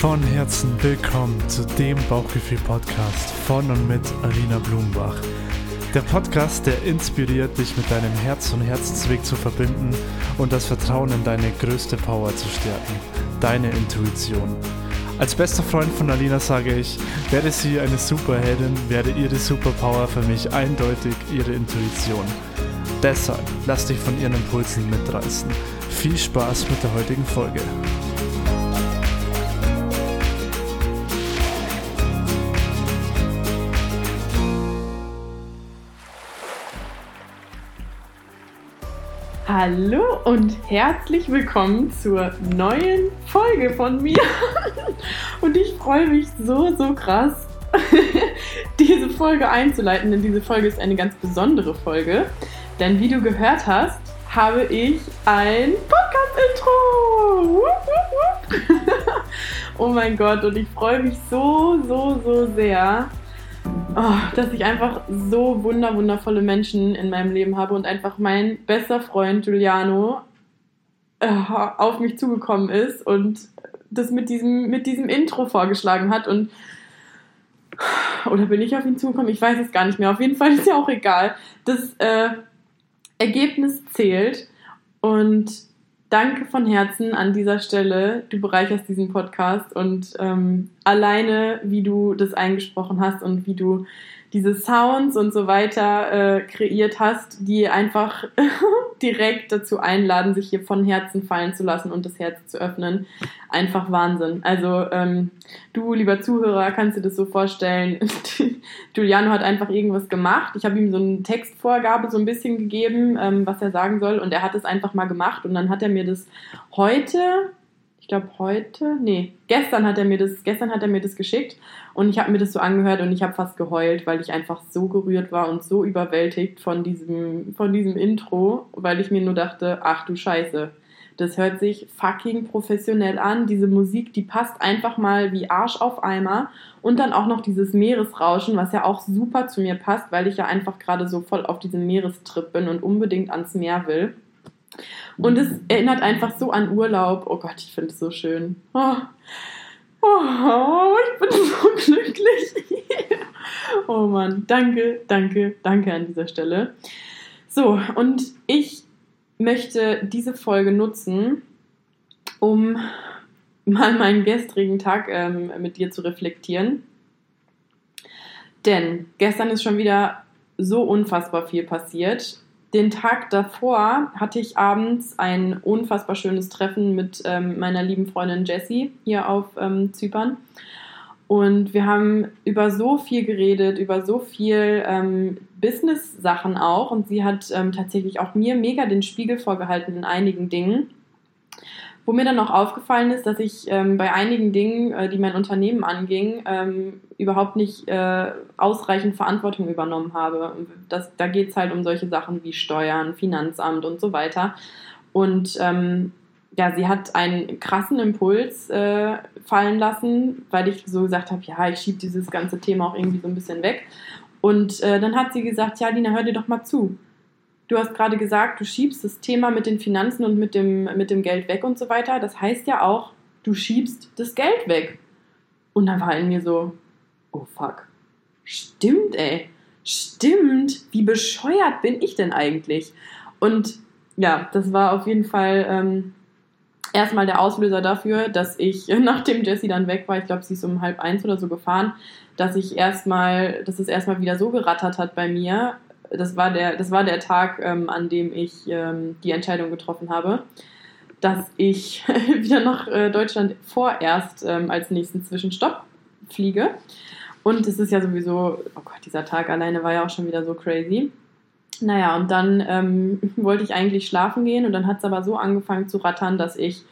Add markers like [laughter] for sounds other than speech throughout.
Von Herzen willkommen zu dem Bauchgefühl-Podcast von und mit Alina Blumenbach. Der Podcast, der inspiriert, dich mit deinem Herz und Herzensweg zu verbinden und das Vertrauen in deine größte Power zu stärken, deine Intuition. Als bester Freund von Alina sage ich, werde sie eine Superheldin, werde ihre Superpower für mich eindeutig ihre Intuition. Deshalb lass dich von ihren Impulsen mitreißen. Viel Spaß mit der heutigen Folge. Hallo und herzlich willkommen zur neuen Folge von mir. [laughs] Und ich freue mich so, so krass, [laughs] diese Folge einzuleiten, denn diese Folge ist eine ganz besondere Folge. Denn wie du gehört hast, habe ich ein Podcast-Intro. [laughs] oh mein Gott, und ich freue mich so, so, so sehr, oh, dass ich einfach so wunder, wundervolle Menschen in meinem Leben habe und einfach mein bester Freund Giuliano äh, auf mich zugekommen ist und das mit diesem, mit diesem Intro vorgeschlagen hat und oder bin ich auf ihn zugekommen? Ich weiß es gar nicht mehr. Auf jeden Fall ist ja auch egal. Das äh, Ergebnis zählt und danke von Herzen an dieser Stelle. Du bereicherst diesen Podcast und ähm, alleine, wie du das eingesprochen hast und wie du diese Sounds und so weiter äh, kreiert hast, die einfach [laughs] direkt dazu einladen, sich hier von Herzen fallen zu lassen und das Herz zu öffnen. Einfach Wahnsinn. Also ähm, du, lieber Zuhörer, kannst dir das so vorstellen. [laughs] Giuliano hat einfach irgendwas gemacht. Ich habe ihm so eine Textvorgabe so ein bisschen gegeben, ähm, was er sagen soll und er hat es einfach mal gemacht und dann hat er mir das heute glaube heute, nee, gestern hat er mir das, gestern hat er mir das geschickt und ich habe mir das so angehört und ich habe fast geheult, weil ich einfach so gerührt war und so überwältigt von diesem, von diesem Intro, weil ich mir nur dachte, ach du Scheiße, das hört sich fucking professionell an. Diese Musik, die passt einfach mal wie Arsch auf Eimer. Und dann auch noch dieses Meeresrauschen, was ja auch super zu mir passt, weil ich ja einfach gerade so voll auf diesem Meerestrip bin und unbedingt ans Meer will. Und es erinnert einfach so an Urlaub. Oh Gott, ich finde es so schön. Oh. oh, ich bin so [laughs] glücklich. oh Mann, danke, danke, danke an dieser Stelle. So, und ich möchte diese Folge nutzen, um mal meinen gestrigen Tag ähm, mit dir zu reflektieren. Denn gestern ist schon wieder so unfassbar viel passiert den Tag davor hatte ich abends ein unfassbar schönes Treffen mit ähm, meiner lieben Freundin Jessie hier auf ähm, Zypern. Und wir haben über so viel geredet, über so viel ähm, Business-Sachen auch. Und sie hat ähm, tatsächlich auch mir mega den Spiegel vorgehalten in einigen Dingen. Wo mir dann auch aufgefallen ist, dass ich ähm, bei einigen Dingen, äh, die mein Unternehmen anging, ähm, überhaupt nicht äh, ausreichend Verantwortung übernommen habe. Das, da geht es halt um solche Sachen wie Steuern, Finanzamt und so weiter. Und ähm, ja, sie hat einen krassen Impuls äh, fallen lassen, weil ich so gesagt habe, ja, ich schiebe dieses ganze Thema auch irgendwie so ein bisschen weg. Und äh, dann hat sie gesagt, ja, Lina, hör dir doch mal zu. Du hast gerade gesagt, du schiebst das Thema mit den Finanzen und mit dem, mit dem Geld weg und so weiter. Das heißt ja auch, du schiebst das Geld weg. Und da war in mir so, oh fuck. Stimmt, ey. Stimmt. Wie bescheuert bin ich denn eigentlich? Und ja, das war auf jeden Fall ähm, erstmal der Auslöser dafür, dass ich, [laughs] nachdem Jessie dann weg war, ich glaube, sie ist um halb eins oder so gefahren, dass ich erstmal, dass es erstmal wieder so gerattert hat bei mir, das war der, das war der Tag, ähm, an dem ich ähm, die Entscheidung getroffen habe, dass ich [laughs] wieder nach äh, Deutschland vorerst ähm, als nächsten Zwischenstopp fliege. Und es ist ja sowieso, oh Gott, dieser Tag alleine war ja auch schon wieder so crazy. Naja, und dann ähm, [laughs] wollte ich eigentlich schlafen gehen und dann hat es aber so angefangen zu rattern, dass ich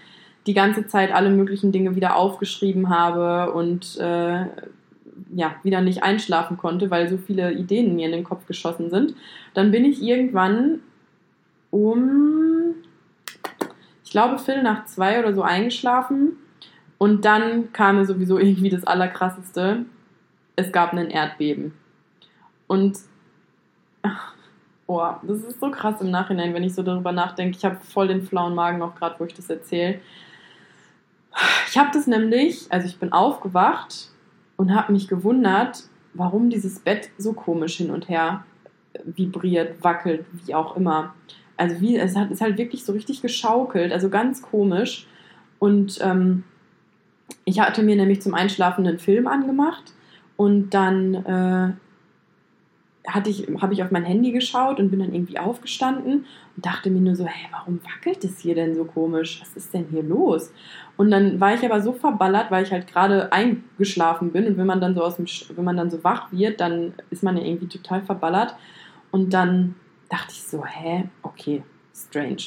die ganze Zeit alle möglichen Dinge wieder aufgeschrieben habe und äh, ja, wieder nicht einschlafen konnte, weil so viele Ideen mir in den Kopf geschossen sind. Dann bin ich irgendwann um, ich glaube, Viertel nach zwei oder so eingeschlafen. Und dann kam mir sowieso irgendwie das Allerkrasseste. Es gab einen Erdbeben. Und, oh, das ist so krass im Nachhinein, wenn ich so darüber nachdenke. Ich habe voll den flauen Magen auch gerade, wo ich das erzähle. Ich habe das nämlich, also ich bin aufgewacht und habe mich gewundert, warum dieses Bett so komisch hin und her vibriert, wackelt, wie auch immer. Also wie, es hat, ist halt wirklich so richtig geschaukelt, also ganz komisch. Und ähm, ich hatte mir nämlich zum Einschlafen einen Film angemacht und dann äh, hatte ich, habe ich auf mein Handy geschaut und bin dann irgendwie aufgestanden und dachte mir nur so, hey, warum wackelt es hier denn so komisch? Was ist denn hier los? Und dann war ich aber so verballert, weil ich halt gerade eingeschlafen bin und wenn man dann so aus dem, wenn man dann so wach wird, dann ist man ja irgendwie total verballert. Und dann dachte ich so, hä, okay, strange.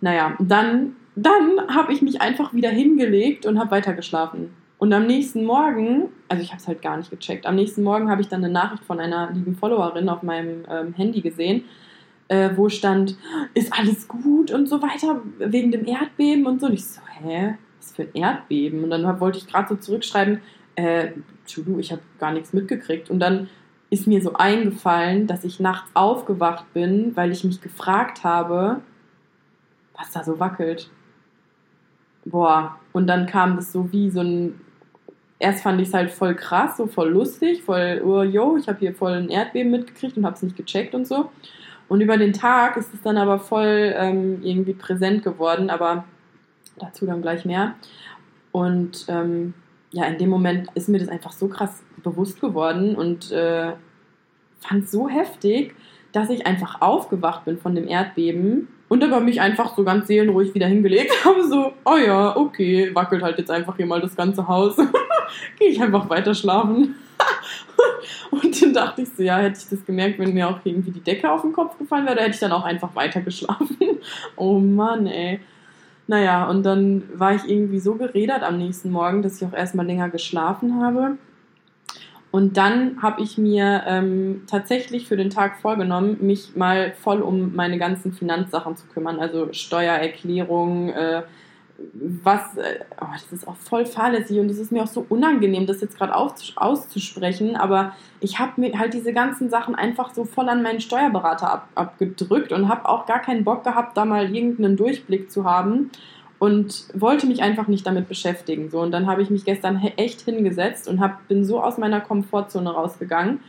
Naja, dann, dann habe ich mich einfach wieder hingelegt und habe weitergeschlafen. Und am nächsten Morgen, also ich habe es halt gar nicht gecheckt, am nächsten Morgen habe ich dann eine Nachricht von einer lieben Followerin auf meinem ähm, Handy gesehen, äh, wo stand, ist alles gut und so weiter, wegen dem Erdbeben und so. Und ich so, hä, was für ein Erdbeben? Und dann wollte ich gerade so zurückschreiben, äh, du, ich habe gar nichts mitgekriegt. Und dann ist mir so eingefallen, dass ich nachts aufgewacht bin, weil ich mich gefragt habe, was da so wackelt. Boah, und dann kam das so wie so ein erst fand ich es halt voll krass, so voll lustig, voll, oh, yo, ich habe hier voll ein Erdbeben mitgekriegt und habe es nicht gecheckt und so. Und über den Tag ist es dann aber voll ähm, irgendwie präsent geworden, aber dazu dann gleich mehr. Und ähm, ja, in dem Moment ist mir das einfach so krass bewusst geworden und äh, fand es so heftig, dass ich einfach aufgewacht bin von dem Erdbeben und aber mich einfach so ganz seelenruhig wieder hingelegt [laughs] habe, so, oh ja, okay, wackelt halt jetzt einfach hier mal das ganze Haus. [laughs] Gehe ich einfach weiter schlafen. [laughs] und dann dachte ich so, ja, hätte ich das gemerkt, wenn mir auch irgendwie die Decke auf den Kopf gefallen wäre, hätte ich dann auch einfach weiter geschlafen. [laughs] oh Mann, ey. Naja, und dann war ich irgendwie so geredert am nächsten Morgen, dass ich auch erstmal länger geschlafen habe. Und dann habe ich mir ähm, tatsächlich für den Tag vorgenommen, mich mal voll um meine ganzen Finanzsachen zu kümmern, also Steuererklärung, äh, was, äh, oh, das ist auch voll fahrlässig und es ist mir auch so unangenehm, das jetzt gerade auszusprechen, aber ich habe mir halt diese ganzen Sachen einfach so voll an meinen Steuerberater ab, abgedrückt und habe auch gar keinen Bock gehabt, da mal irgendeinen Durchblick zu haben und wollte mich einfach nicht damit beschäftigen. So, und dann habe ich mich gestern echt hingesetzt und hab, bin so aus meiner Komfortzone rausgegangen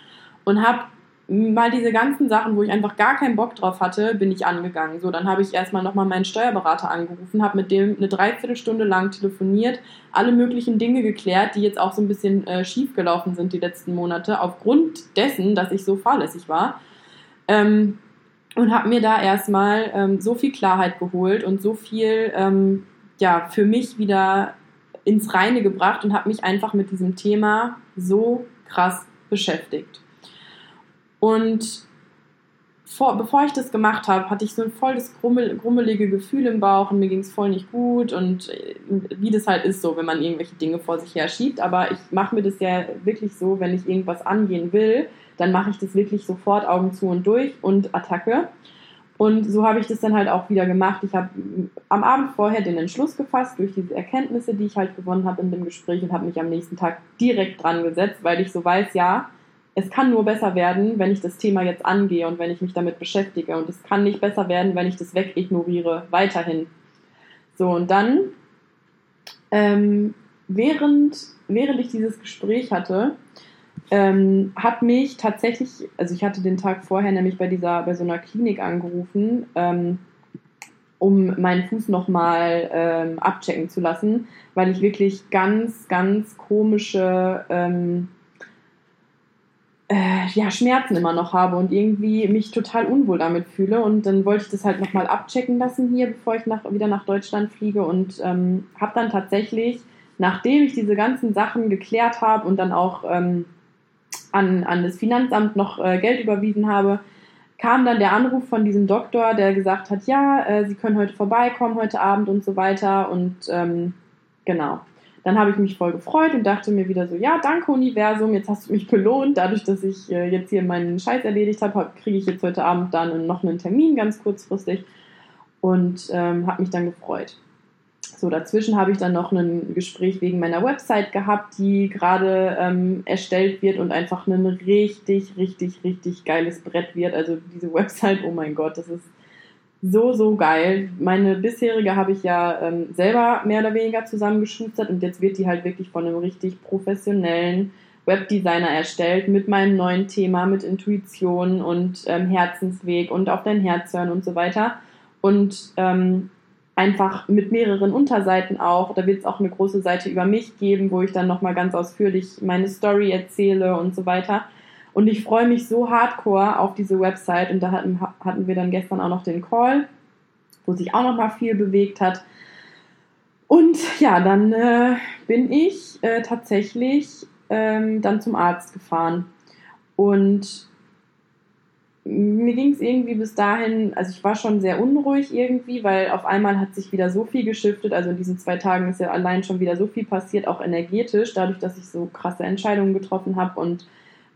und habe mal diese ganzen Sachen, wo ich einfach gar keinen Bock drauf hatte, bin ich angegangen. So, dann habe ich erstmal nochmal meinen Steuerberater angerufen, habe mit dem eine Dreiviertelstunde lang telefoniert, alle möglichen Dinge geklärt, die jetzt auch so ein bisschen äh, schief gelaufen sind die letzten Monate, aufgrund dessen, dass ich so fahrlässig war. Ähm, und habe mir da erstmal ähm, so viel Klarheit geholt und so viel ähm, ja, für mich wieder ins Reine gebracht und habe mich einfach mit diesem Thema so krass beschäftigt. Und vor, bevor ich das gemacht habe, hatte ich so ein voll das grummel, grummelige Gefühl im Bauch und mir ging es voll nicht gut und äh, wie das halt ist so, wenn man irgendwelche Dinge vor sich her schiebt. Aber ich mache mir das ja wirklich so, wenn ich irgendwas angehen will, dann mache ich das wirklich sofort Augen zu und durch und Attacke. Und so habe ich das dann halt auch wieder gemacht. Ich habe am Abend vorher den Entschluss gefasst durch diese Erkenntnisse, die ich halt gewonnen habe in dem Gespräch und habe mich am nächsten Tag direkt dran gesetzt, weil ich so weiß, ja, es kann nur besser werden, wenn ich das Thema jetzt angehe und wenn ich mich damit beschäftige. Und es kann nicht besser werden, wenn ich das wegignoriere, weiterhin. So, und dann, ähm, während, während ich dieses Gespräch hatte, ähm, hat mich tatsächlich, also ich hatte den Tag vorher nämlich bei dieser, bei so einer Klinik angerufen, ähm, um meinen Fuß nochmal ähm, abchecken zu lassen, weil ich wirklich ganz, ganz komische ähm, äh, ja, Schmerzen immer noch habe und irgendwie mich total unwohl damit fühle. Und dann wollte ich das halt nochmal abchecken lassen hier, bevor ich nach, wieder nach Deutschland fliege und ähm, habe dann tatsächlich, nachdem ich diese ganzen Sachen geklärt habe und dann auch ähm, an, an das Finanzamt noch äh, Geld überwiesen habe, kam dann der Anruf von diesem Doktor, der gesagt hat, ja, äh, Sie können heute vorbeikommen, heute Abend und so weiter. Und ähm, genau. Dann habe ich mich voll gefreut und dachte mir wieder so, ja, danke Universum, jetzt hast du mich belohnt. Dadurch, dass ich äh, jetzt hier meinen Scheiß erledigt habe, kriege ich jetzt heute Abend dann noch einen Termin ganz kurzfristig und ähm, habe mich dann gefreut. So, dazwischen habe ich dann noch ein Gespräch wegen meiner Website gehabt, die gerade ähm, erstellt wird und einfach ein richtig, richtig, richtig geiles Brett wird. Also diese Website, oh mein Gott, das ist so, so geil. Meine bisherige habe ich ja ähm, selber mehr oder weniger zusammengeschustert und jetzt wird die halt wirklich von einem richtig professionellen Webdesigner erstellt mit meinem neuen Thema, mit Intuition und ähm, Herzensweg und auf dein Herz hören und so weiter. Und ähm, einfach mit mehreren Unterseiten auch. Da wird es auch eine große Seite über mich geben, wo ich dann nochmal ganz ausführlich meine Story erzähle und so weiter. Und ich freue mich so hardcore auf diese Website. Und da hatten, hatten wir dann gestern auch noch den Call, wo sich auch nochmal viel bewegt hat. Und ja, dann äh, bin ich äh, tatsächlich ähm, dann zum Arzt gefahren. Und mir ging es irgendwie bis dahin, also ich war schon sehr unruhig irgendwie, weil auf einmal hat sich wieder so viel geschiftet. Also in diesen zwei Tagen ist ja allein schon wieder so viel passiert, auch energetisch, dadurch, dass ich so krasse Entscheidungen getroffen habe und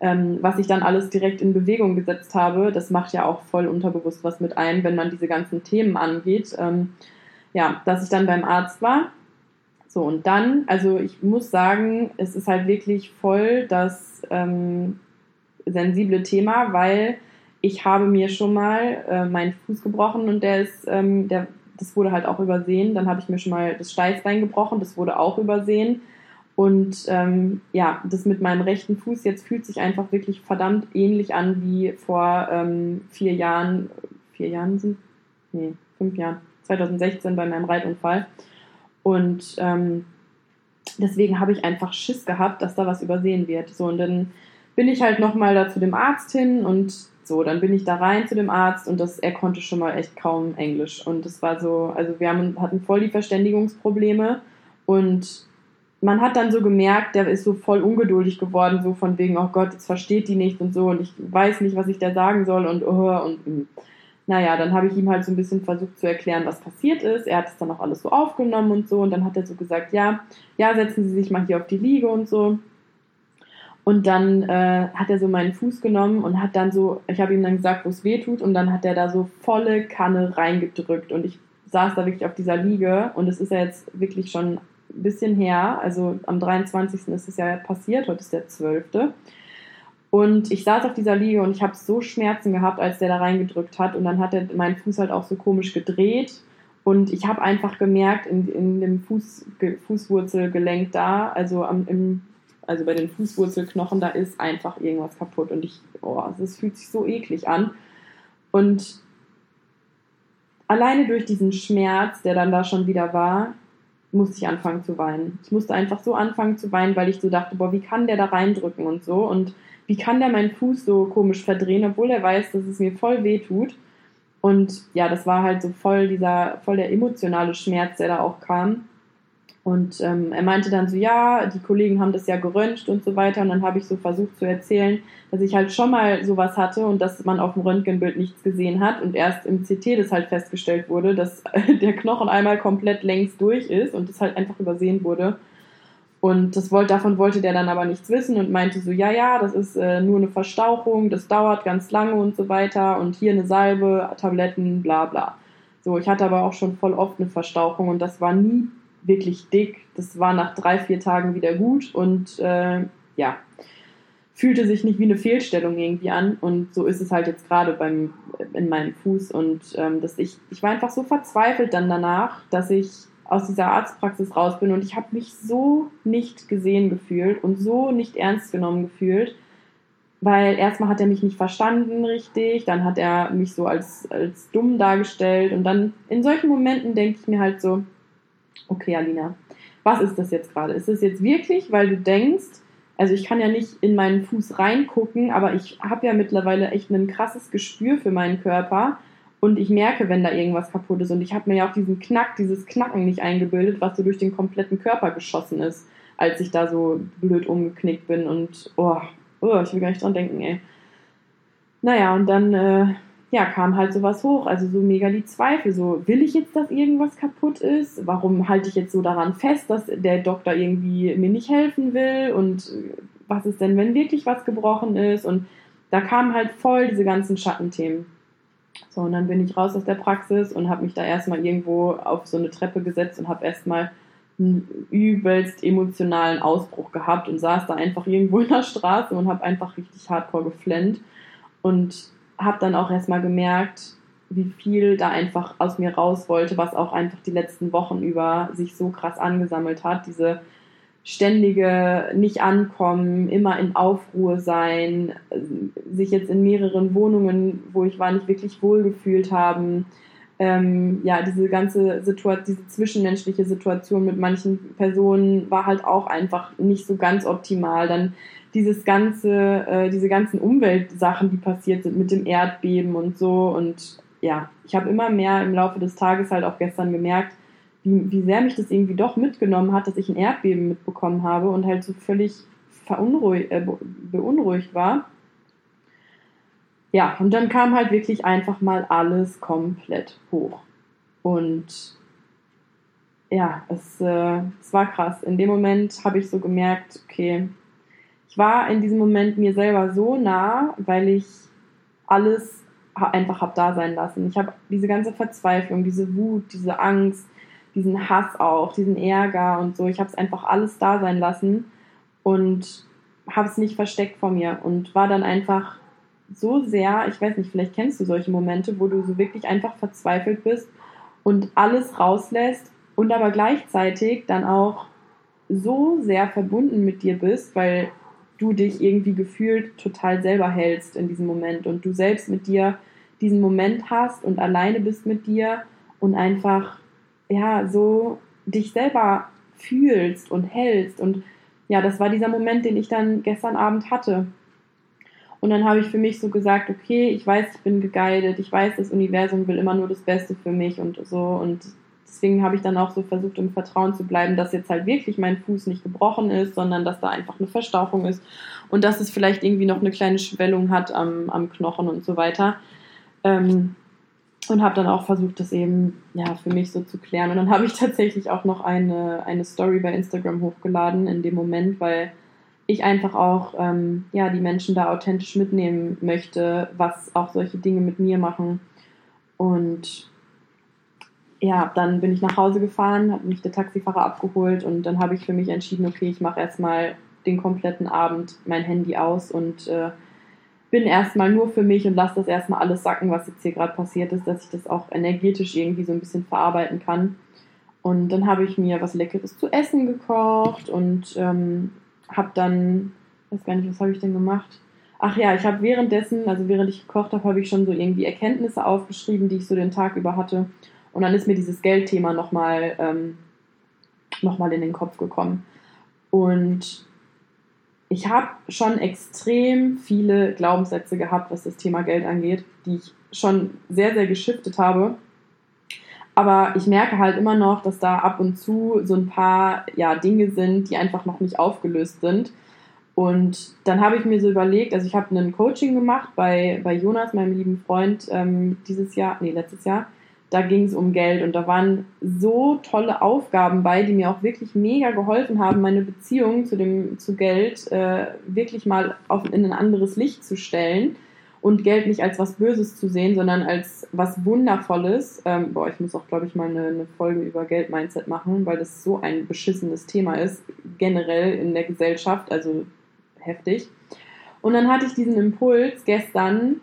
ähm, was ich dann alles direkt in Bewegung gesetzt habe. Das macht ja auch voll unterbewusst was mit einem, wenn man diese ganzen Themen angeht. Ähm, ja, dass ich dann beim Arzt war. So, und dann, also ich muss sagen, es ist halt wirklich voll das ähm, sensible Thema, weil ich habe mir schon mal äh, meinen Fuß gebrochen und der ist, ähm, der, das wurde halt auch übersehen. Dann habe ich mir schon mal das Steißbein gebrochen, das wurde auch übersehen. Und ähm, ja, das mit meinem rechten Fuß jetzt fühlt sich einfach wirklich verdammt ähnlich an wie vor ähm, vier Jahren. Vier Jahren sind? Nee, fünf Jahren. 2016 bei meinem Reitunfall. Und ähm, deswegen habe ich einfach Schiss gehabt, dass da was übersehen wird. So, und dann bin ich halt nochmal da zu dem Arzt hin und so, dann bin ich da rein zu dem Arzt und das, er konnte schon mal echt kaum Englisch. Und das war so, also wir haben, hatten voll die Verständigungsprobleme und man hat dann so gemerkt, der ist so voll ungeduldig geworden, so von wegen, oh Gott, jetzt versteht die nicht und so und ich weiß nicht, was ich da sagen soll und oh, und mm. naja, dann habe ich ihm halt so ein bisschen versucht zu erklären, was passiert ist. Er hat es dann auch alles so aufgenommen und so und dann hat er so gesagt, ja, ja, setzen Sie sich mal hier auf die Liege und so. Und dann äh, hat er so meinen Fuß genommen und hat dann so, ich habe ihm dann gesagt, wo es weh tut, und dann hat er da so volle Kanne reingedrückt. Und ich saß da wirklich auf dieser Liege und es ist ja jetzt wirklich schon ein bisschen her. Also am 23. ist es ja passiert, heute ist der 12. Und ich saß auf dieser Liege und ich habe so Schmerzen gehabt, als der da reingedrückt hat. Und dann hat er meinen Fuß halt auch so komisch gedreht. Und ich habe einfach gemerkt, in, in dem Fuß, Fußwurzelgelenk da, also am, im also bei den Fußwurzelknochen, da ist einfach irgendwas kaputt und ich, oh, es fühlt sich so eklig an. Und alleine durch diesen Schmerz, der dann da schon wieder war, musste ich anfangen zu weinen. Ich musste einfach so anfangen zu weinen, weil ich so dachte, boah, wie kann der da reindrücken und so und wie kann der meinen Fuß so komisch verdrehen, obwohl er weiß, dass es mir voll weh tut. Und ja, das war halt so voll dieser, voll der emotionale Schmerz, der da auch kam. Und ähm, er meinte dann so, ja, die Kollegen haben das ja geröntgt und so weiter. Und dann habe ich so versucht zu erzählen, dass ich halt schon mal sowas hatte und dass man auf dem Röntgenbild nichts gesehen hat und erst im CT das halt festgestellt wurde, dass [laughs] der Knochen einmal komplett längs durch ist und das halt einfach übersehen wurde. Und das wollte, davon wollte der dann aber nichts wissen und meinte so, ja, ja, das ist äh, nur eine Verstauchung, das dauert ganz lange und so weiter und hier eine Salbe, Tabletten, bla bla. So, ich hatte aber auch schon voll oft eine Verstauchung und das war nie wirklich dick. Das war nach drei, vier Tagen wieder gut und äh, ja, fühlte sich nicht wie eine Fehlstellung irgendwie an. Und so ist es halt jetzt gerade beim in meinem Fuß. Und ähm, dass ich, ich war einfach so verzweifelt dann danach, dass ich aus dieser Arztpraxis raus bin und ich habe mich so nicht gesehen gefühlt und so nicht ernst genommen gefühlt, weil erstmal hat er mich nicht verstanden richtig, dann hat er mich so als, als dumm dargestellt und dann in solchen Momenten denke ich mir halt so, okay, Alina, was ist das jetzt gerade? Ist das jetzt wirklich, weil du denkst, also ich kann ja nicht in meinen Fuß reingucken, aber ich habe ja mittlerweile echt ein krasses Gespür für meinen Körper und ich merke, wenn da irgendwas kaputt ist. Und ich habe mir ja auch diesen Knack, dieses Knacken nicht eingebildet, was so durch den kompletten Körper geschossen ist, als ich da so blöd umgeknickt bin. Und oh, oh ich will gar nicht dran denken, ey. Naja, und dann äh, ja, kam halt sowas hoch, also so mega die Zweifel, so will ich jetzt, dass irgendwas kaputt ist? Warum halte ich jetzt so daran fest, dass der Doktor irgendwie mir nicht helfen will? Und was ist denn, wenn wirklich was gebrochen ist? Und da kamen halt voll diese ganzen Schattenthemen. So, und dann bin ich raus aus der Praxis und habe mich da erstmal irgendwo auf so eine Treppe gesetzt und habe erstmal einen übelst emotionalen Ausbruch gehabt und saß da einfach irgendwo in der Straße und habe einfach richtig hardcore geflennt. Und habe dann auch erstmal gemerkt, wie viel da einfach aus mir raus wollte, was auch einfach die letzten Wochen über sich so krass angesammelt hat. Diese ständige nicht ankommen, immer in Aufruhr sein, sich jetzt in mehreren Wohnungen, wo ich war, nicht wirklich wohlgefühlt haben. Ähm, ja, diese ganze Situation, diese zwischenmenschliche Situation mit manchen Personen war halt auch einfach nicht so ganz optimal. Dann dieses ganze, äh, diese ganzen Umweltsachen, die passiert sind mit dem Erdbeben und so. Und ja, ich habe immer mehr im Laufe des Tages halt auch gestern gemerkt, wie, wie sehr mich das irgendwie doch mitgenommen hat, dass ich ein Erdbeben mitbekommen habe und halt so völlig verunruhigt, äh, beunruhigt war. Ja, und dann kam halt wirklich einfach mal alles komplett hoch. Und ja, es, äh, es war krass. In dem Moment habe ich so gemerkt, okay, ich war in diesem Moment mir selber so nah, weil ich alles einfach habe da sein lassen. Ich habe diese ganze Verzweiflung, diese Wut, diese Angst, diesen Hass auch, diesen Ärger und so. Ich habe es einfach alles da sein lassen und habe es nicht versteckt vor mir und war dann einfach so sehr, ich weiß nicht, vielleicht kennst du solche Momente, wo du so wirklich einfach verzweifelt bist und alles rauslässt und aber gleichzeitig dann auch so sehr verbunden mit dir bist, weil du dich irgendwie gefühlt total selber hältst in diesem Moment und du selbst mit dir diesen Moment hast und alleine bist mit dir und einfach ja, so dich selber fühlst und hältst. Und ja, das war dieser Moment, den ich dann gestern Abend hatte. Und dann habe ich für mich so gesagt, okay, ich weiß, ich bin geguided, ich weiß, das Universum will immer nur das Beste für mich und so. Und deswegen habe ich dann auch so versucht, im Vertrauen zu bleiben, dass jetzt halt wirklich mein Fuß nicht gebrochen ist, sondern dass da einfach eine Verstauchung ist und dass es vielleicht irgendwie noch eine kleine Schwellung hat am, am Knochen und so weiter. Ähm, und habe dann auch versucht, das eben ja für mich so zu klären. Und dann habe ich [laughs] tatsächlich auch noch eine, eine Story bei Instagram hochgeladen in dem Moment, weil ich einfach auch ähm, ja die Menschen da authentisch mitnehmen möchte, was auch solche Dinge mit mir machen. Und ja, dann bin ich nach Hause gefahren, habe mich der Taxifahrer abgeholt und dann habe ich für mich entschieden, okay, ich mache erstmal den kompletten Abend mein Handy aus und äh, bin erstmal nur für mich und lasse das erstmal alles sacken, was jetzt hier gerade passiert ist, dass ich das auch energetisch irgendwie so ein bisschen verarbeiten kann. Und dann habe ich mir was Leckeres zu essen gekocht und ähm, habe dann, weiß gar nicht, was habe ich denn gemacht? Ach ja, ich habe währenddessen, also während ich gekocht habe, habe ich schon so irgendwie Erkenntnisse aufgeschrieben, die ich so den Tag über hatte. Und dann ist mir dieses Geldthema nochmal ähm, noch in den Kopf gekommen. Und ich habe schon extrem viele Glaubenssätze gehabt, was das Thema Geld angeht, die ich schon sehr, sehr geschiftet habe. Aber ich merke halt immer noch, dass da ab und zu so ein paar ja, Dinge sind, die einfach noch nicht aufgelöst sind. Und dann habe ich mir so überlegt, also ich habe ein Coaching gemacht bei, bei Jonas, meinem lieben Freund, ähm, dieses Jahr, nee, letztes Jahr da ging es um Geld und da waren so tolle Aufgaben bei, die mir auch wirklich mega geholfen haben, meine Beziehung zu dem zu Geld äh, wirklich mal auf, in ein anderes Licht zu stellen und Geld nicht als was Böses zu sehen, sondern als was Wundervolles. Ähm, boah, ich muss auch, glaube ich, mal eine, eine Folge über Geld-Mindset machen, weil das so ein beschissenes Thema ist, generell in der Gesellschaft, also heftig. Und dann hatte ich diesen Impuls gestern,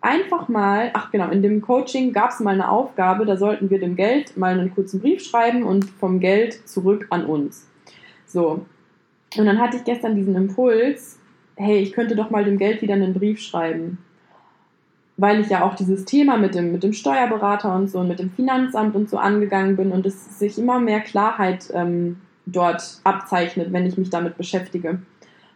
einfach mal, ach genau, in dem Coaching gab es mal eine Aufgabe, da sollten wir dem Geld mal einen kurzen Brief schreiben und vom Geld zurück an uns. So. Und dann hatte ich gestern diesen Impuls, hey, ich könnte doch mal dem Geld wieder einen Brief schreiben. Weil ich ja auch dieses Thema mit dem, mit dem Steuerberater und so und mit dem Finanzamt und so angegangen bin und es sich immer mehr Klarheit ähm, dort abzeichnet, wenn ich mich damit beschäftige.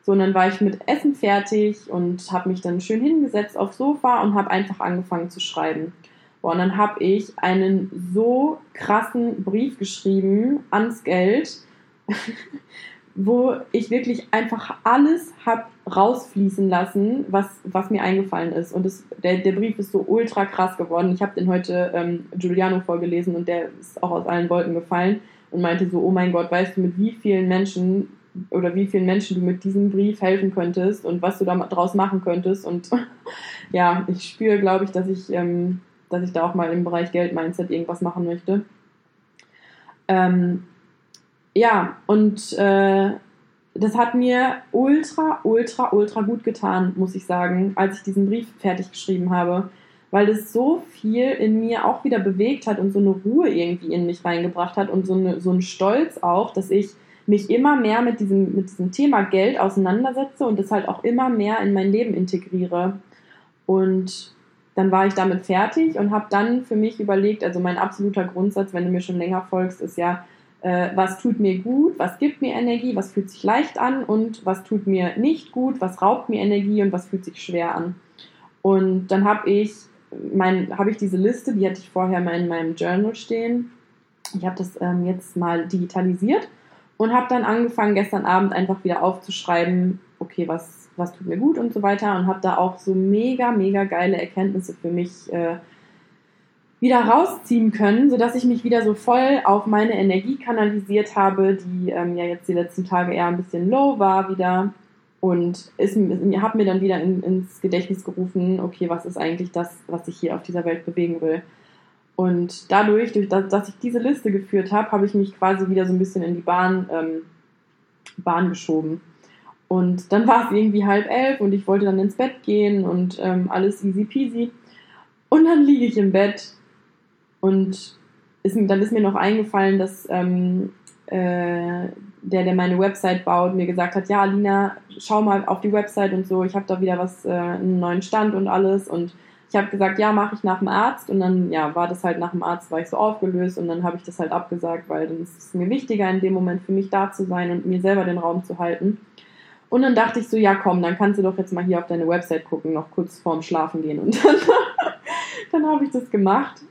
So, und dann war ich mit Essen fertig und habe mich dann schön hingesetzt aufs Sofa und habe einfach angefangen zu schreiben. Boah, und dann habe ich einen so krassen Brief geschrieben ans Geld, [laughs] wo ich wirklich einfach alles habe rausfließen lassen, was, was mir eingefallen ist. Und das, der, der Brief ist so ultra krass geworden. Ich habe den heute ähm, Giuliano vorgelesen und der ist auch aus allen Wolken gefallen und meinte so, oh mein Gott, weißt du, mit wie vielen Menschen oder wie vielen Menschen du mit diesem Brief helfen könntest und was du daraus machen könntest. Und [laughs] ja, ich spüre, glaube ich, dass ich, ähm, dass ich da auch mal im Bereich Geld-Mindset irgendwas machen möchte. Ähm, ja, und äh, das hat mir ultra, ultra, ultra gut getan, muss ich sagen, als ich diesen Brief fertig geschrieben habe. weil es so viel in mir auch wieder bewegt hat und so eine Ruhe irgendwie in mich reingebracht hat und so, eine, so ein Stolz auch, dass ich mich immer mehr mit diesem, mit diesem Thema Geld auseinandersetze und das halt auch immer mehr in mein Leben integriere. Und dann war ich damit fertig und habe dann für mich überlegt, also mein absoluter Grundsatz, wenn du mir schon länger folgst, ist ja, äh, was tut mir gut, was gibt mir Energie, was fühlt sich leicht an und was tut mir nicht gut, was raubt mir Energie und was fühlt sich schwer an. Und dann habe ich mein, habe ich diese Liste, die hatte ich vorher mal in meinem Journal stehen. Ich habe das ähm, jetzt mal digitalisiert und habe dann angefangen, gestern Abend einfach wieder aufzuschreiben, okay, was, was tut mir gut und so weiter und habe da auch so mega, mega geile Erkenntnisse für mich äh, wieder rausziehen können, sodass ich mich wieder so voll auf meine Energie kanalisiert habe, die ähm, ja jetzt die letzten Tage eher ein bisschen low war wieder. Und habe mir dann wieder in, ins Gedächtnis gerufen, okay, was ist eigentlich das, was ich hier auf dieser Welt bewegen will. Und dadurch, durch das, dass ich diese Liste geführt habe, habe ich mich quasi wieder so ein bisschen in die Bahn, ähm, Bahn geschoben. Und dann war es irgendwie halb elf und ich wollte dann ins Bett gehen und ähm, alles easy peasy. Und dann liege ich im Bett und ist, dann ist mir noch eingefallen, dass ähm, äh, der, der meine Website baut, mir gesagt hat, ja, Alina, schau mal auf die Website und so, ich habe da wieder was, äh, einen neuen Stand und alles. Und ich habe gesagt, ja, mache ich nach dem Arzt. Und dann, ja, war das halt nach dem Arzt, war ich so aufgelöst und dann habe ich das halt abgesagt, weil dann ist es mir wichtiger, in dem Moment für mich da zu sein und mir selber den Raum zu halten. Und dann dachte ich so, ja komm, dann kannst du doch jetzt mal hier auf deine Website gucken, noch kurz vorm Schlafen gehen. Und dann, [laughs] dann habe ich das gemacht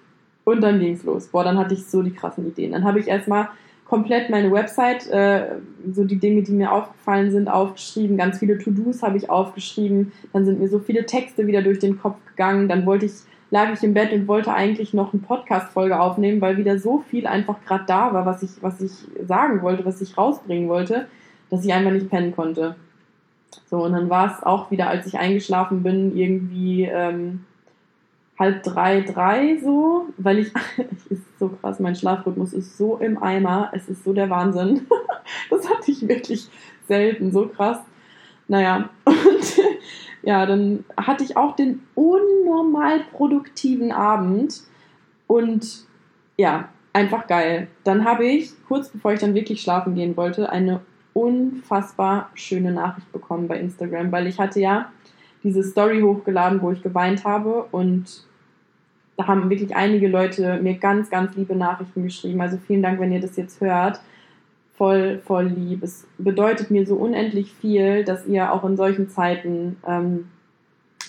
und dann ging es los. Boah, dann hatte ich so die krassen Ideen. Dann habe ich erstmal komplett meine Website, äh, so die Dinge, die mir aufgefallen sind, aufgeschrieben. Ganz viele To-Dos habe ich aufgeschrieben. Dann sind mir so viele Texte wieder durch den Kopf gegangen. Dann wollte ich, lag ich im Bett und wollte eigentlich noch eine Podcast-Folge aufnehmen, weil wieder so viel einfach gerade da war, was ich, was ich sagen wollte, was ich rausbringen wollte, dass ich einfach nicht pennen konnte. So, und dann war es auch wieder, als ich eingeschlafen bin, irgendwie ähm, halb drei, drei so, weil ich, [laughs] ist so krass, mein Schlafrhythmus ist so im Eimer, es ist so der Wahnsinn. [laughs] Das hatte ich wirklich selten, so krass. Naja, [laughs] und ja, dann hatte ich auch den unnormal produktiven Abend und ja, einfach geil. Dann habe ich, kurz bevor ich dann wirklich schlafen gehen wollte, eine unfassbar schöne Nachricht bekommen bei Instagram, weil ich hatte ja diese Story hochgeladen, wo ich geweint habe und da haben wirklich einige Leute mir ganz, ganz liebe Nachrichten geschrieben. Also vielen Dank, wenn ihr das jetzt hört. Voll, voll lieb. Es bedeutet mir so unendlich viel, dass ihr auch in solchen Zeiten ähm,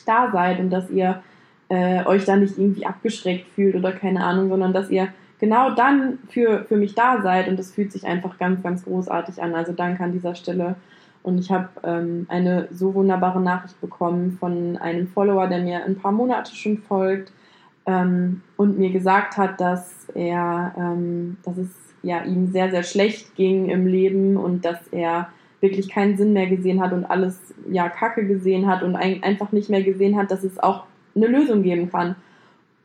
da seid und dass ihr äh, euch da nicht irgendwie abgeschreckt fühlt oder keine Ahnung, sondern dass ihr genau dann für, für mich da seid und das fühlt sich einfach ganz, ganz großartig an. Also danke an dieser Stelle. Und ich habe ähm, eine so wunderbare Nachricht bekommen von einem Follower, der mir ein paar Monate schon folgt ähm, und mir gesagt hat, dass er, ähm, dass es ja ihm sehr, sehr schlecht ging im Leben und dass er wirklich keinen Sinn mehr gesehen hat und alles ja Kacke gesehen hat und ein, einfach nicht mehr gesehen hat, dass es auch eine Lösung geben kann.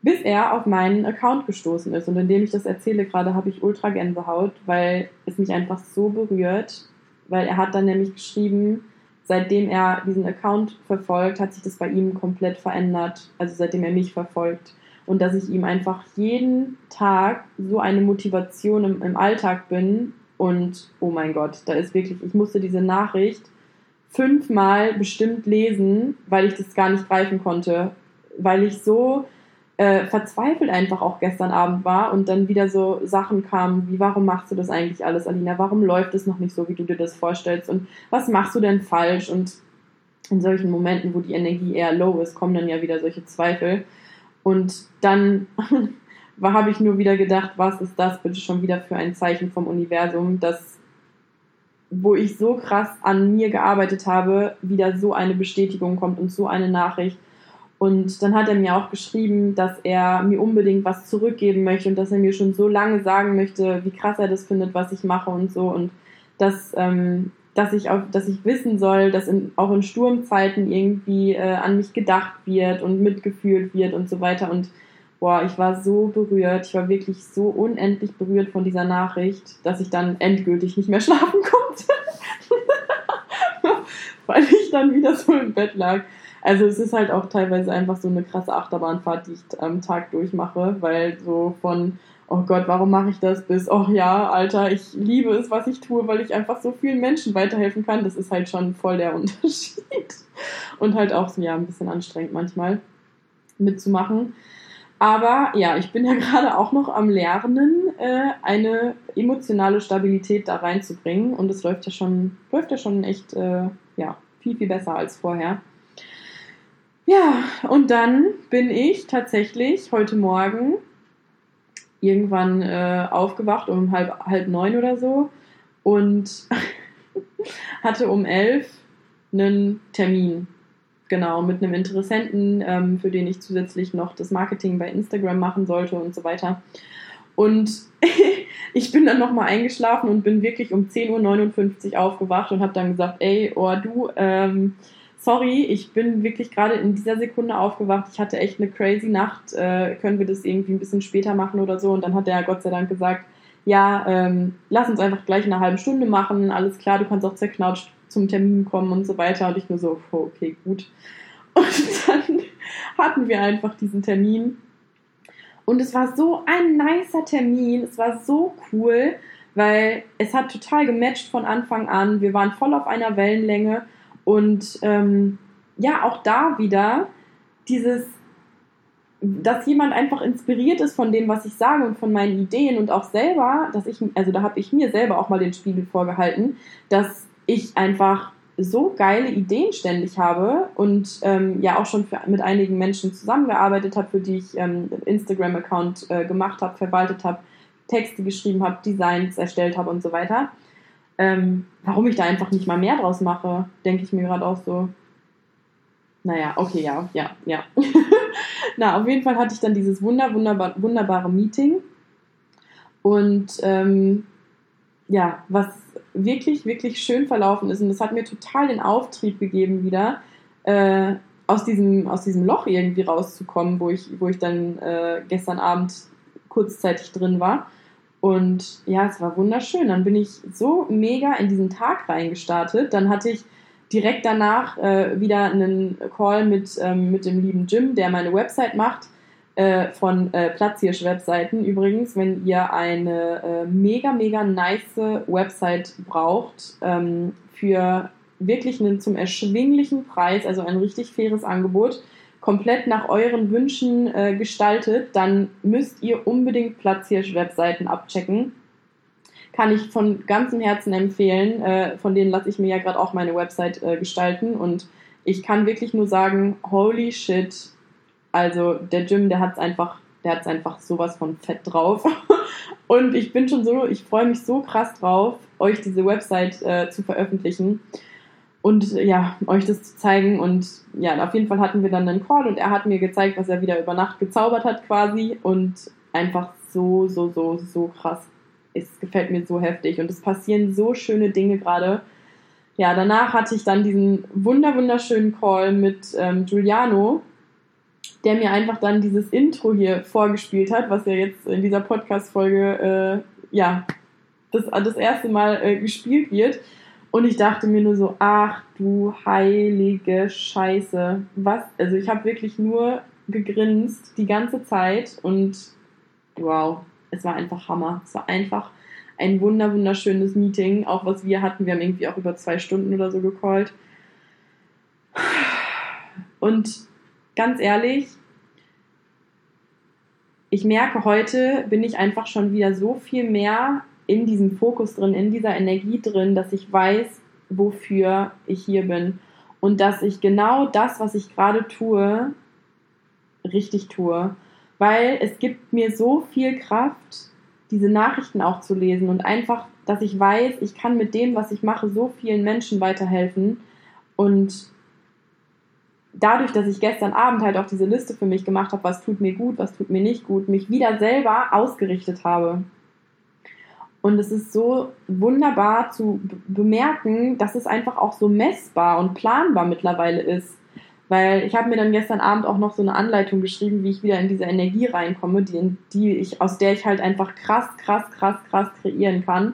Bis er auf meinen Account gestoßen ist. Und indem ich das erzähle gerade, habe ich ultra Gänsehaut, weil es mich einfach so berührt. Weil er hat dann nämlich geschrieben, seitdem er diesen Account verfolgt, hat sich das bei ihm komplett verändert. Also seitdem er mich verfolgt und dass ich ihm einfach jeden Tag so eine Motivation im, im Alltag bin. Und oh mein Gott, da ist wirklich, ich musste diese Nachricht fünfmal bestimmt lesen, weil ich das gar nicht greifen konnte, weil ich so äh, verzweifelt einfach auch gestern Abend war und dann wieder so Sachen kamen wie, warum machst du das eigentlich alles, Alina? Warum läuft es noch nicht so, wie du dir das vorstellst? Und was machst du denn falsch? Und in solchen Momenten, wo die Energie eher low ist, kommen dann ja wieder solche Zweifel. Und dann [laughs] habe ich nur wieder gedacht, was ist das bitte schon wieder für ein Zeichen vom Universum, dass wo ich so krass an mir gearbeitet habe, wieder so eine Bestätigung kommt und so eine Nachricht. Und dann hat er mir auch geschrieben, dass er mir unbedingt was zurückgeben möchte und dass er mir schon so lange sagen möchte, wie krass er das findet, was ich mache und so. Und dass ähm, dass ich, auch, dass ich wissen soll, dass in, auch in Sturmzeiten irgendwie äh, an mich gedacht wird und mitgefühlt wird und so weiter. Und boah, ich war so berührt, ich war wirklich so unendlich berührt von dieser Nachricht, dass ich dann endgültig nicht mehr [laughs] schlafen konnte. [laughs] Weil ich dann wieder so im Bett lag. Also es ist halt auch teilweise einfach so eine krasse Achterbahnfahrt, die ich am Tag durchmache, weil so von, oh Gott, warum mache ich das, bis, oh ja, Alter, ich liebe es, was ich tue, weil ich einfach so vielen Menschen weiterhelfen kann. Das ist halt schon voll der [laughs] Unterschied. Und halt auch so, ja, ein bisschen anstrengend manchmal mitzumachen. Aber ja, ich bin ja [laughs] gerade auch noch am Lernen, äh, eine emotionale Stabilität da reinzubringen. Und es läuft ja schon, läuft ja schon echt äh, ja, viel, viel besser als vorher. Ja, und dann bin ich tatsächlich heute Morgen irgendwann äh, aufgewacht um halb, halb neun oder so und [laughs] hatte um elf einen Termin genau, mit einem Interessenten, ähm, für den ich zusätzlich noch das Marketing bei Instagram machen sollte und so weiter. Und [laughs] ich bin dann nochmal eingeschlafen und bin wirklich um 10.59 Uhr aufgewacht und habe dann gesagt, ey, oh du, ähm, sorry, ich bin wirklich gerade in dieser Sekunde aufgewacht. Ich hatte echt eine crazy Nacht. Äh, können wir das irgendwie ein bisschen später machen oder so? Und dann hat der Gott sei Dank gesagt, ja, ähm, lass uns einfach gleich eine halbe Stunde machen. Alles klar, du kannst auch zerknautscht zum Termin kommen und so weiter. Und ich nur so, oh, okay, gut. [laughs] Und dann hatten wir einfach diesen Termin. Und es war so ein nicer Termin. Es war so cool, weil es hat total gematcht von Anfang an. Wir waren voll auf einer Wellenlänge. Und ähm, ja, auch da wieder dieses, dass jemand einfach inspiriert ist von dem, was ich sage und von meinen Ideen und auch selber, dass ich, also da habe ich mir selber auch mal den Spiegel vorgehalten, dass ich einfach so geile Ideen ständig habe und ähm, ja auch schon für, mit einigen Menschen zusammengearbeitet habe, für die ich ähm, Instagram-Account äh, gemacht habe, verwaltet habe, Texte geschrieben habe, Designs erstellt habe und so weiter. Ähm, warum ich da einfach nicht mal mehr draus mache, denke ich mir gerade auch so. Naja, okay, ja, ja, ja. [laughs] Na, auf jeden Fall hatte ich dann dieses wunder, wunderbar, wunderbare Meeting. Und ähm, ja, was wirklich, wirklich schön verlaufen ist. Und das hat mir total den Auftrieb gegeben, wieder äh, aus, diesem, aus diesem Loch irgendwie rauszukommen, wo ich, wo ich dann äh, gestern Abend kurzzeitig drin war. Und ja, es war wunderschön. Dann bin ich so mega in diesen Tag reingestartet. Dann hatte ich direkt danach äh, wieder einen Call mit, ähm, mit dem lieben Jim, der meine Website macht äh, von äh, Platzhirsch-Webseiten. Übrigens, wenn ihr eine äh, mega, mega nice Website braucht, ähm, für wirklich einen zum erschwinglichen Preis, also ein richtig faires Angebot, komplett nach euren Wünschen äh, gestaltet, dann müsst ihr unbedingt Platzhirsch-Webseiten abchecken. Kann ich von ganzem Herzen empfehlen. Äh, von denen lasse ich mir ja gerade auch meine Website äh, gestalten und ich kann wirklich nur sagen, holy shit, also der Jim, der hat es einfach, der hat einfach sowas von fett drauf. [laughs] Und ich bin schon so, ich freue mich so krass drauf, euch diese Website äh, zu veröffentlichen und ja, euch das zu zeigen. Und ja, auf jeden Fall hatten wir dann einen Call und er hat mir gezeigt, was er wieder über Nacht gezaubert hat quasi. Und einfach so, so, so, so krass. Es gefällt mir so heftig und es passieren so schöne Dinge gerade. Ja, danach hatte ich dann diesen wunder wunderschönen Call mit ähm, Giuliano, der mir einfach dann dieses Intro hier vorgespielt hat, was ja jetzt in dieser Podcast-Folge, äh, ja, das, das erste Mal äh, gespielt wird. Und ich dachte mir nur so, ach du heilige Scheiße. Was? Also ich habe wirklich nur gegrinst die ganze Zeit und wow, es war einfach Hammer. Es war einfach ein wunder wunderschönes Meeting, auch was wir hatten. Wir haben irgendwie auch über zwei Stunden oder so gecallt. Und ganz ehrlich, ich merke heute, bin ich einfach schon wieder so viel mehr in diesem Fokus drin, in dieser Energie drin, dass ich weiß, wofür ich hier bin. Und dass ich genau das, was ich gerade tue, richtig tue. Weil es gibt mir so viel Kraft, diese Nachrichten auch zu lesen und einfach, dass ich weiß, ich kann mit dem, was ich mache, so vielen Menschen weiterhelfen. Und dadurch, dass ich gestern Abend halt auch diese Liste für mich gemacht habe, was tut mir gut, was tut mir nicht gut, mich wieder selber ausgerichtet habe. Und es ist so wunderbar zu bemerken, dass es einfach auch so messbar und planbar mittlerweile ist. Weil ich habe mir dann gestern Abend auch noch so eine Anleitung geschrieben, wie ich wieder in diese Energie reinkomme, die, die ich, aus der ich halt einfach krass, krass, krass, krass kreieren kann.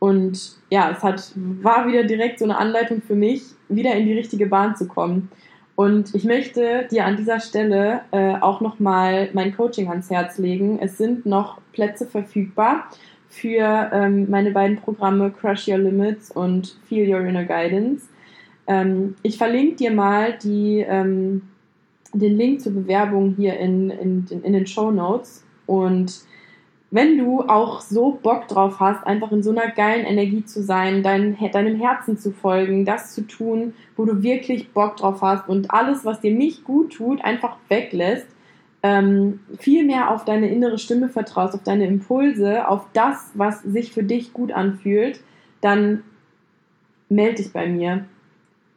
Und ja, es hat, war wieder direkt so eine Anleitung für mich, wieder in die richtige Bahn zu kommen. Und ich möchte dir an dieser Stelle äh, auch nochmal mein Coaching ans Herz legen. Es sind noch Plätze verfügbar für ähm, meine beiden Programme Crush Your Limits und Feel Your Inner Guidance. Ähm, ich verlinke dir mal die, ähm, den Link zur Bewerbung hier in, in, in den Show Notes. Und wenn du auch so Bock drauf hast, einfach in so einer geilen Energie zu sein, dein, deinem Herzen zu folgen, das zu tun, wo du wirklich Bock drauf hast und alles, was dir nicht gut tut, einfach weglässt, ähm, viel mehr auf deine innere Stimme vertraust, auf deine Impulse, auf das, was sich für dich gut anfühlt, dann melde dich bei mir.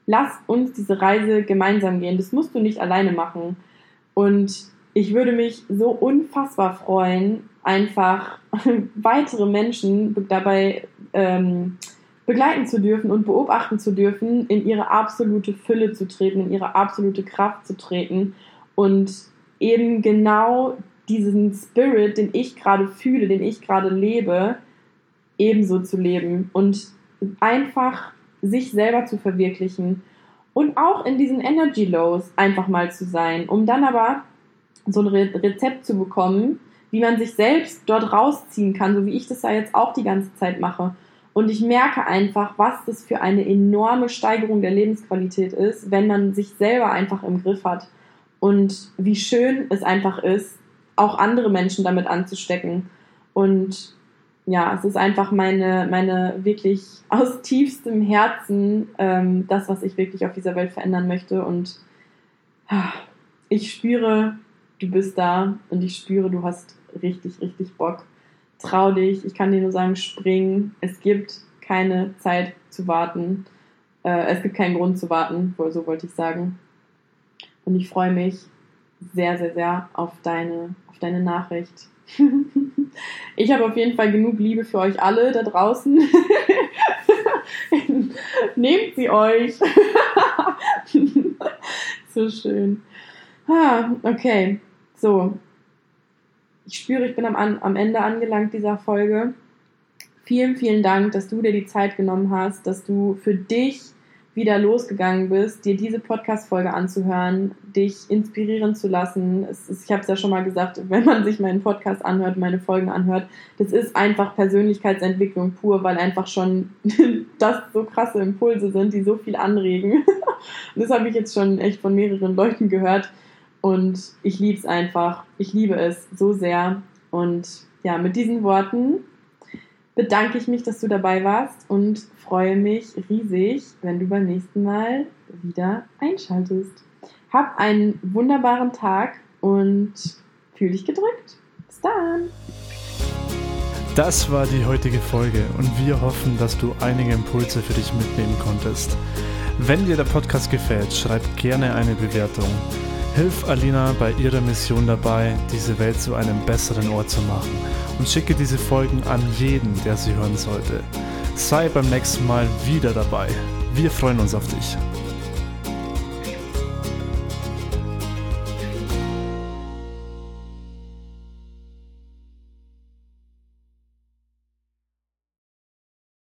Lass uns diese Reise gemeinsam gehen. Das musst du nicht alleine machen. Und ich würde mich so unfassbar freuen, einfach [laughs] weitere Menschen dabei ähm, begleiten zu dürfen und beobachten zu dürfen, in ihre absolute Fülle zu treten, in ihre absolute Kraft zu treten und eben genau diesen Spirit, den ich gerade fühle, den ich gerade lebe, ebenso zu leben und einfach sich selber zu verwirklichen und auch in diesen Energy Lows einfach mal zu sein, um dann aber so ein Rezept zu bekommen, wie man sich selbst dort rausziehen kann, so wie ich das ja jetzt auch die ganze Zeit mache. Und ich merke einfach, was das für eine enorme Steigerung der Lebensqualität ist, wenn man sich selber einfach im Griff hat. Und wie schön es einfach ist, auch andere Menschen damit anzustecken. Und ja, es ist einfach meine, meine wirklich aus [laughs] tiefstem Herzen ähm, das, was ich wirklich auf dieser Welt verändern möchte. Und ah, ich spüre, du bist da und ich spüre, du hast richtig, richtig Bock. Trau dich, ich kann dir nur sagen, spring. Es gibt keine Zeit zu warten. Äh, es gibt keinen Grund zu warten, so wollte ich sagen. Und ich freue mich sehr, sehr, sehr auf deine, auf deine Nachricht. [laughs] ich habe auf jeden Fall genug Liebe für euch alle da draußen. [laughs] Nehmt sie euch. [laughs] so schön. Ah, okay. So, ich spüre, ich bin am, am Ende angelangt dieser Folge. Vielen, vielen Dank, dass du dir die Zeit genommen hast, dass du für dich wieder losgegangen bist, dir diese Podcast-Folge anzuhören, dich inspirieren zu lassen. Ist, ich habe es ja schon mal gesagt, wenn man sich meinen Podcast anhört, meine Folgen anhört, das ist einfach Persönlichkeitsentwicklung pur, weil einfach schon [laughs] das so krasse Impulse sind, die so viel anregen. [laughs] das habe ich jetzt schon echt von mehreren Leuten gehört. Und ich liebe es einfach. Ich liebe es so sehr. Und ja, mit diesen Worten bedanke ich mich, dass du dabei warst und freue mich riesig, wenn du beim nächsten Mal wieder einschaltest. Hab einen wunderbaren Tag und fühl dich gedrückt. Bis dann. Das war die heutige Folge und wir hoffen, dass du einige Impulse für dich mitnehmen konntest. Wenn dir der Podcast gefällt, schreib gerne eine Bewertung. Hilf Alina bei ihrer Mission dabei, diese Welt zu einem besseren Ort zu machen und schicke diese Folgen an jeden, der sie hören sollte. Sei beim nächsten Mal wieder dabei. Wir freuen uns auf dich.